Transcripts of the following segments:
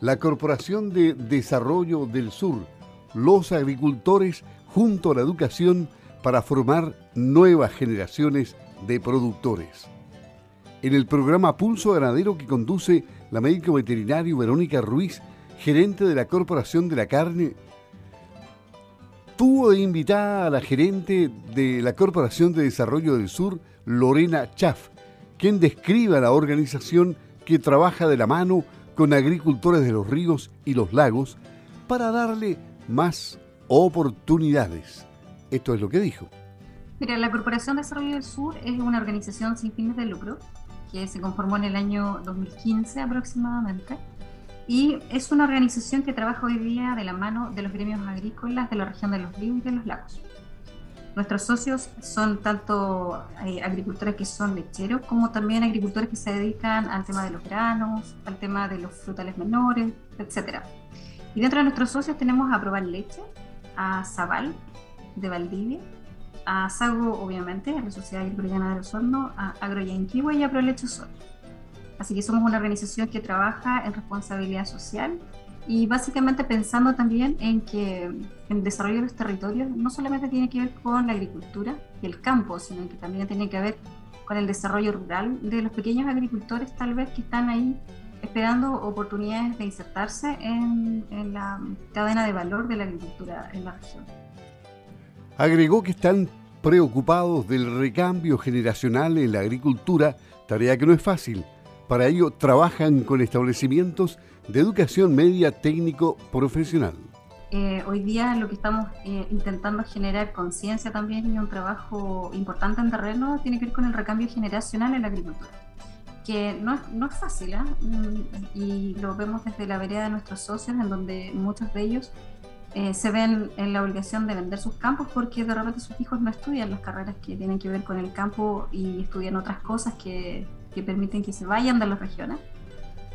la Corporación de Desarrollo del Sur, los agricultores junto a la educación para formar nuevas generaciones de productores. En el programa Pulso Ganadero que conduce la médico veterinario Verónica Ruiz, gerente de la Corporación de la Carne, tuvo de invitada a la gerente de la Corporación de Desarrollo del Sur, Lorena Chaff, quien describe la organización que trabaja de la mano con agricultores de los ríos y los lagos para darle más oportunidades. Esto es lo que dijo. Mira, la Corporación de Desarrollo del Sur es una organización sin fines de lucro que se conformó en el año 2015 aproximadamente y es una organización que trabaja hoy día de la mano de los gremios agrícolas de la región de los ríos y de los lagos. Nuestros socios son tanto eh, agricultores que son lecheros como también agricultores que se dedican al tema de los granos, al tema de los frutales menores, etc. Y dentro de nuestros socios tenemos a Probar Leche, a Zaval de Valdivia, a Sago, obviamente, a la Sociedad Agrícola de Osorno, a Agroyanquihue y a Prolecho Sol. Así que somos una organización que trabaja en responsabilidad social y básicamente pensando también en que el desarrollo de los territorios no solamente tiene que ver con la agricultura y el campo, sino que también tiene que ver con el desarrollo rural de los pequeños agricultores tal vez que están ahí esperando oportunidades de insertarse en, en la cadena de valor de la agricultura en la región. Agregó que están preocupados del recambio generacional en la agricultura, tarea que no es fácil. Para ello trabajan con establecimientos de educación media técnico profesional. Eh, hoy día lo que estamos eh, intentando generar conciencia también y un trabajo importante en terreno tiene que ver con el recambio generacional en la agricultura, que no, no es fácil ¿eh? Y lo vemos desde la vereda de nuestros socios, en donde muchos de ellos eh, se ven en la obligación de vender sus campos porque de repente sus hijos no estudian las carreras que tienen que ver con el campo y estudian otras cosas que, que permiten que se vayan de las regiones.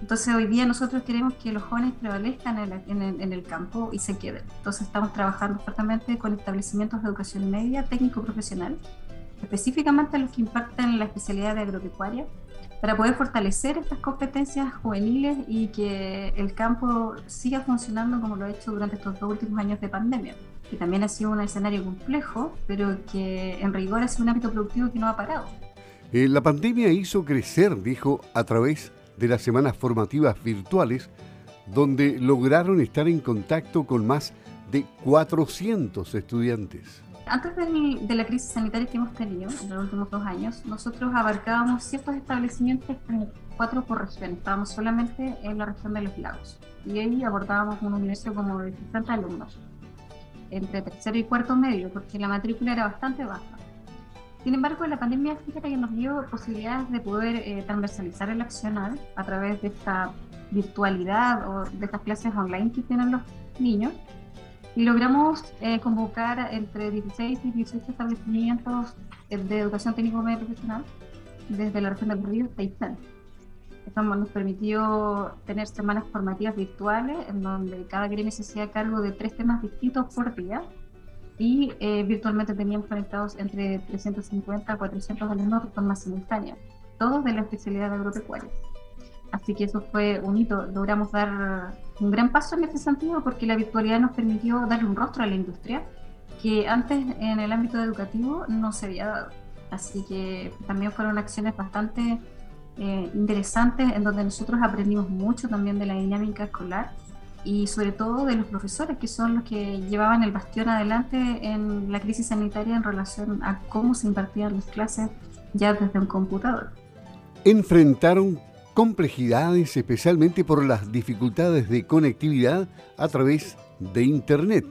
Entonces hoy día nosotros queremos que los jóvenes prevalezcan en el, en, el, campo y se queden. Entonces estamos trabajando fuertemente con establecimientos de educación media, técnico-profesional, específicamente los que imparten la especialidad de agropecuaria, para poder fortalecer estas competencias juveniles y que el campo siga funcionando como lo ha hecho durante estos dos últimos años de pandemia, que también ha sido un escenario complejo, pero que en rigor ha sido un ámbito productivo que no ha parado. Eh, la pandemia hizo crecer, dijo, a través de las semanas formativas virtuales, donde lograron estar en contacto con más de 400 estudiantes. Antes de, la crisis sanitaria que hemos tenido en los últimos dos años, nosotros abarcábamos ciertos establecimientos en cuatro por región. Estábamos solamente en la región de los lagos y ahí abordábamos un universo como de 60 alumnos entre tercero y cuarto medio, porque la matrícula era bastante baja. Sin embargo, la pandemia, fíjate que nos dio posibilidades de poder eh, transversalizar el accionar a través de esta virtualidad o de estas clases online que tienen los niños. Y logramos eh, convocar entre 16 y 18 establecimientos de educación técnico media profesional desde la región del Río hasta Esto nos permitió tener semanas formativas virtuales en donde cada gremio se hacía cargo de tres temas distintos por día y eh, virtualmente teníamos conectados entre 350 a 400 alumnos de forma simultánea, todos de la especialidad agropecuaria. Así que eso fue un hito, logramos dar un gran paso en ese sentido porque la virtualidad nos permitió darle un rostro a la industria que antes en el ámbito educativo no se había dado. Así que también fueron acciones bastante eh, interesantes en donde nosotros aprendimos mucho también de la dinámica escolar y sobre todo de los profesores, que son los que llevaban el bastión adelante en la crisis sanitaria en relación a cómo se impartían las clases ya desde un computador. Enfrentaron complejidades, especialmente por las dificultades de conectividad a través de Internet.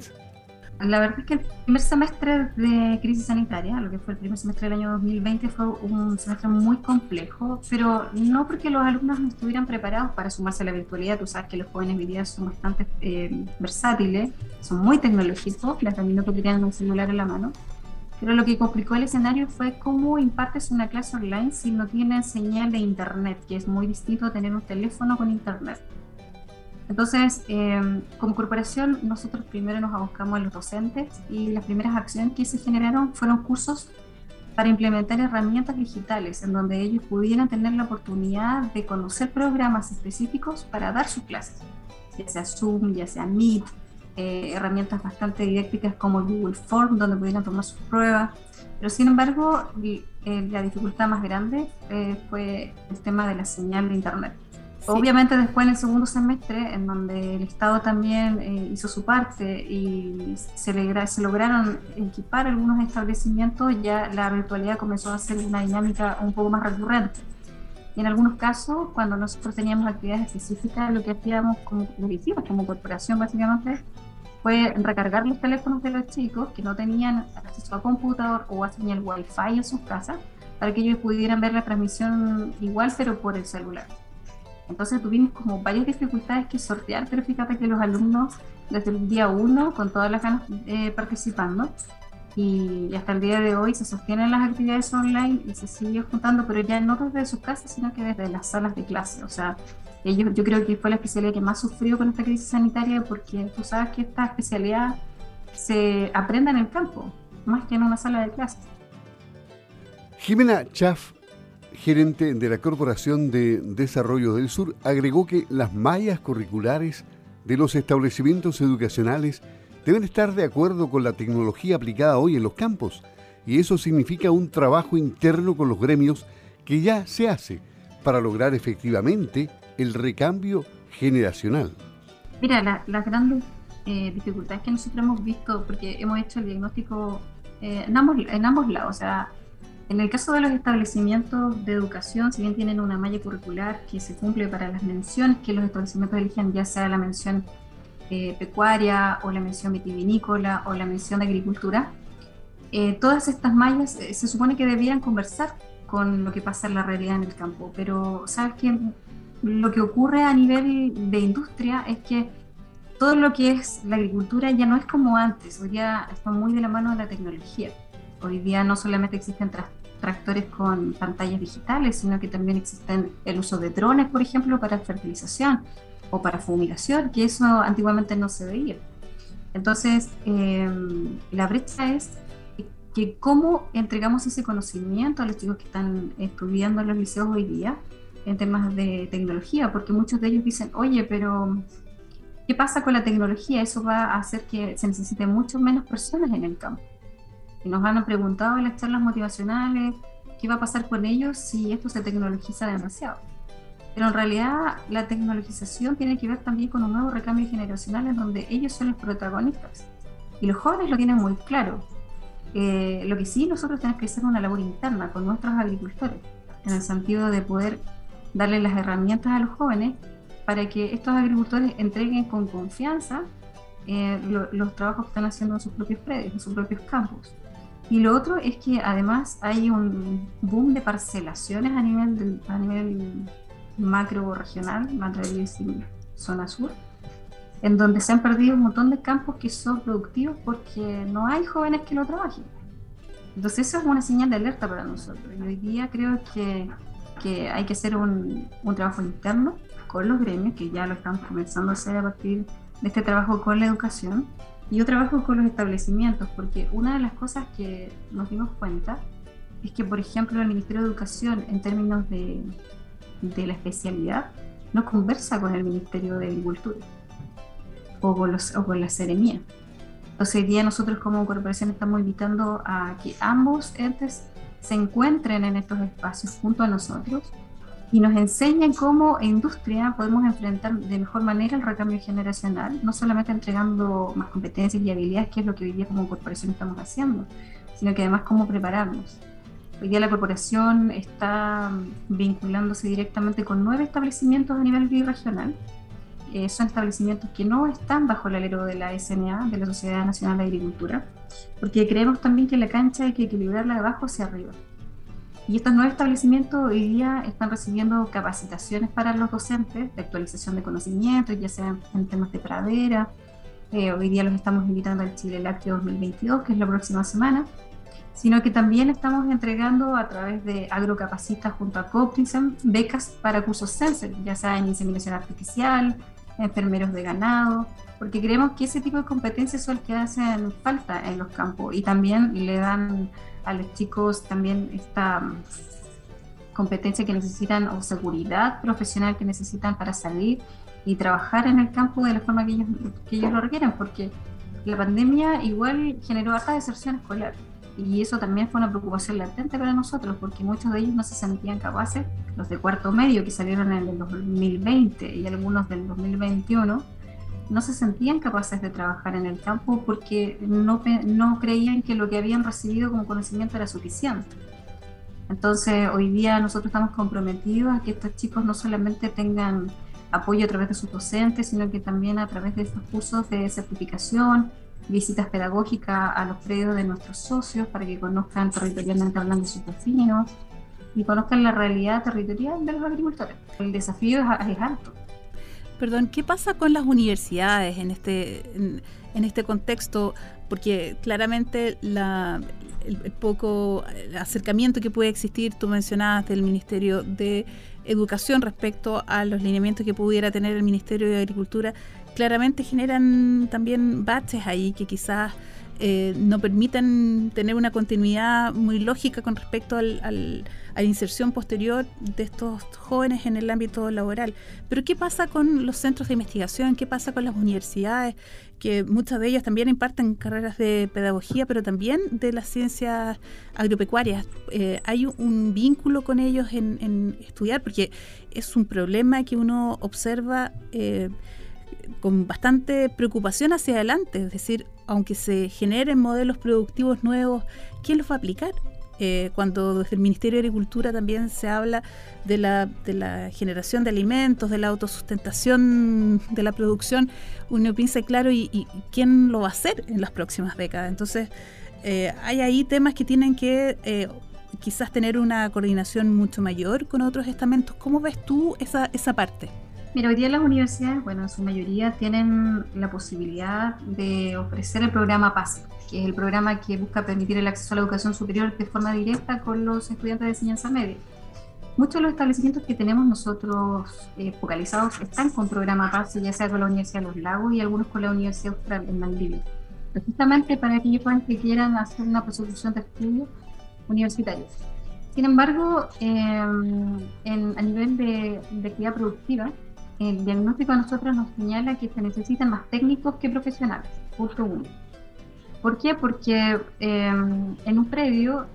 La verdad es que el primer semestre de crisis sanitaria, lo que fue el primer semestre del año 2020, fue un semestre muy complejo, pero no porque los alumnos no estuvieran preparados para sumarse a la virtualidad. Tú sabes que los jóvenes hoy día son bastante eh, versátiles, son muy tecnológicos, las también no tenían un celular en la mano. Pero lo que complicó el escenario fue cómo impartes una clase online si no tiene señal de internet, que es muy distinto a tener un teléfono con internet. Entonces, em, como corporación, nosotros primero nos abocamos a los docentes y las primeras acciones que se generaron fueron cursos para implementar herramientas digitales en donde ellos pudieran tener la oportunidad de conocer programas específicos para dar sus clases. ya sea Zoom, ya sea Meet, eh, herramientas bastante didácticas como Google Form, donde pudieran tomar sus pruebas. Pero sin embargo, la dificultad más grande fue el tema de la señal de Internet. Obviamente después en el segundo semestre, en donde el Estado también eh, hizo su parte y se, se, lograron equipar algunos establecimientos, ya la virtualidad comenzó a ser una dinámica un poco más recurrente. Y en algunos casos, cuando nosotros teníamos actividades específicas, lo que hacíamos como, lo como corporación básicamente, fue recargar los teléfonos de los chicos que no tenían acceso a computador o a señal wifi en sus casas, para que ellos pudieran ver la transmisión igual, pero por el celular. Entonces tuvimos como varias dificultades que sortear, pero fíjate que los alumnos desde el día uno, con todas las ganas eh, participando, y hasta el día de hoy se sostienen las actividades online y se sigue juntando, pero ya no desde sus casas, sino que desde las salas de clase. O sea, ellos, yo creo que fue la especialidad que más sufrió con esta crisis sanitaria, porque tú sabes que esta especialidad se aprende en el campo, más que en una sala de clase. Jimena Chaff gerente de la Corporación de Desarrollo del Sur, agregó que las mallas curriculares de los establecimientos educacionales deben estar de acuerdo con la tecnología aplicada hoy en los campos, y eso significa un trabajo interno con los gremios que ya se hace para lograr efectivamente el recambio generacional. Mira, las grandes eh, dificultades que nosotros hemos visto, porque hemos hecho el diagnóstico eh, en, ambos, en ambos lados, o sea, en el caso de los establecimientos de educación, si bien tienen una malla curricular que se cumple para las menciones que los establecimientos eligen, ya sea la mención eh, pecuaria o la mención vitivinícola o la mención de agricultura, eh, todas estas mallas eh, se supone que debían conversar con lo que pasa en la realidad en el campo, pero sabes que lo que ocurre a nivel de industria es que todo lo que es la agricultura ya no es como antes, hoy día está muy de la mano de la tecnología. Hoy día no solamente existen tractores con pantallas digitales, sino que también existen el uso de drones, por ejemplo, para fertilización o para fumigación, que eso antiguamente no se veía. Entonces, em, la brecha es que cómo entregamos ese conocimiento a los chicos que están estudiando en los liceos hoy día en temas de tecnología, porque muchos de ellos dicen, oye, pero ¿qué pasa con la tecnología? Eso va a hacer que se necesiten mucho menos personas en el campo nos han preguntado en las charlas motivacionales qué va a pasar con ellos si esto se tecnologiza demasiado. Pero en realidad la tecnologización tiene que ver también con un nuevo recambio generacional en donde ellos son los protagonistas. Y los jóvenes lo tienen muy claro. Eh, lo que sí nosotros tenemos que hacer una labor interna con nuestros agricultores, en el sentido de poder darle las herramientas a los jóvenes para que estos agricultores entreguen con confianza eh, los trabajos que están haciendo en sus propios predios, en sus propios campos. Y lo otro es que además hay un boom de parcelaciones a nivel, a nivel macro regional, Madrid y zona sur, en donde se han perdido un montón de campos que son productivos porque no hay jóvenes que lo trabajen. Entonces eso es una señal de alerta para nosotros. Y hoy día creo que, que hay que hacer un, un, trabajo interno con los gremios, que ya lo estamos comenzando a hacer a partir de este trabajo con la educación, yo trabajo con los establecimientos porque una de las cosas que nos dimos cuenta es que, por ejemplo, el Ministerio de Educación, en términos de, de la especialidad, no conversa con el Ministerio de Agricultura o con, los, o con la Seremía. Entonces, hoy día nosotros como corporación estamos invitando a que ambos entes se encuentren en estos espacios junto a nosotros y nos enseñan cómo industria podemos enfrentar de mejor manera el recambio generacional, no solamente entregando más competencias y habilidades, que es lo que hoy día como corporación estamos haciendo, sino que además cómo prepararnos. Hoy día la corporación está vinculándose directamente con nueve establecimientos a nivel birregional. Eh, son establecimientos que no están bajo el alero de la SNA, de la Sociedad Nacional de Agricultura, porque creemos también que la cancha hay que equilibrarla de abajo hacia arriba. Y estos nuevos establecimientos hoy día están recibiendo capacitaciones para los docentes de actualización de conocimientos, ya sea en temas de pradera. Eh, hoy día los estamos invitando al Chile Lácteo 2022, que es la próxima semana, sino que también estamos entregando a través de Agrocapacita junto a Coprinsen becas para cursos Sensor, ya sea en inseminación artificial, enfermeros de ganado, porque creemos que ese tipo de competencias son las que hacen falta en los campos y también le dan a los chicos también esta mm, competencia que necesitan o seguridad profesional que necesitan para salir y trabajar en el campo de la forma que ellos, que ellos lo requieren, porque la pandemia igual generó harta deserción escolar y eso también fue una preocupación latente para nosotros porque muchos de ellos no se sentían capaces, los de cuarto medio que salieron en el 2020 y algunos del 2021, no se sentían capaces de trabajar en el campo porque no, no creían que lo que habían recibido como conocimiento era suficiente. Entonces, hoy día nosotros estamos comprometidos a que estos chicos no solamente tengan apoyo a través de sus docentes, sino que también a través de estos cursos de certificación, visitas pedagógicas a los predios de nuestros socios para que conozcan territorialmente hablando sus vecinos y conozcan la realidad territorial de los agricultores. El desafío es, alto. Perdón, ¿qué pasa con las universidades en este, en, este contexto? Porque claramente la, el, poco acercamiento que puede existir, tú mencionabas del Ministerio de Educación respecto a los lineamientos que pudiera tener el Ministerio de Agricultura, claramente generan también baches ahí que quizás eh, no permitan tener una continuidad muy lógica con respecto al, a la inserción posterior de estos jóvenes en el ámbito laboral. Pero ¿qué pasa con los centros de investigación? ¿Qué pasa con las universidades? Que muchas de ellas también imparten carreras de pedagogía, pero también de las ciencias agropecuarias. Eh, ¿Hay un vínculo con ellos en, estudiar? Porque es un problema que uno observa. Eh, con bastante preocupación hacia adelante, es decir, aunque se generen modelos productivos nuevos, ¿quién los va a aplicar? Eh, cuando desde el Ministerio de Agricultura también se habla de la, generación de alimentos, de la autosustentación de la producción, uno piensa, claro, ¿y, quién lo va a hacer en las próximas décadas? Entonces, eh, hay ahí temas que tienen que eh, quizás tener una coordinación mucho mayor con otros estamentos. ¿Cómo ves tú esa, esa parte? Mira, hoy día las universidades, bueno, en su mayoría tienen la posibilidad de ofrecer el programa PASE, que es el programa que busca permitir el acceso a la educación superior de forma directa con los estudiantes de enseñanza media. Muchos de los establecimientos que tenemos nosotros eh, focalizados están con programa PASE, ya sea con la Universidad de los Lagos y algunos con la Universidad Austral en Maldivia, precisamente para aquellos que quieran hacer una prosecución de estudios universitarios. Sin embargo, eh, en, a nivel de, de actividad productiva, el diagnóstico a nosotros nos señala que se necesitan más técnicos que profesionales, punto uno. ¿Por qué? Porque em, en un predio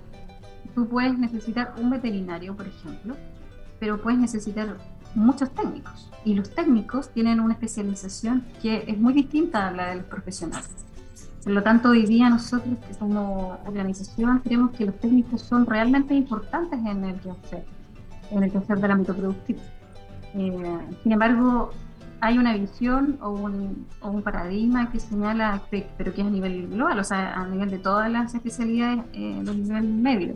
tú puedes necesitar un veterinario, por ejemplo, pero puedes necesitar muchos técnicos. Y los técnicos tienen una especialización que es muy distinta a la de los profesionales. Por lo tanto, hoy día nosotros como organización creemos que los técnicos son realmente importantes en el quehacer, en el quehacer del ámbito productivo. Eh, sin embargo, hay una visión o un, paradigma que señala, pero que es a nivel global, o sea, a nivel de todas las especialidades eh, de nivel medio,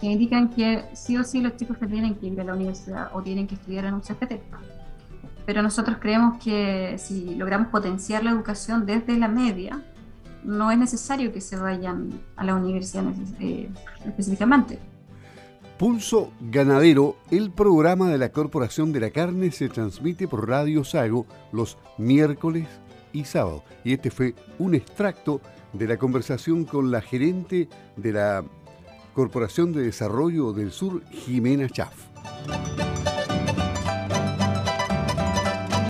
que indican que sí o sí los chicos tienen que ir a la universidad o tienen que estudiar en un CFT. Pero nosotros creemos que si logramos potenciar la educación desde la media, no es necesario que se vayan a la universidad eh, específicamente. Pulso Ganadero, el programa de la Corporación de la Carne, se transmite por Radio Sago los miércoles y sábado. Y este fue un extracto de la conversación con la gerente de la Corporación de Desarrollo del Sur, Jimena Chaff.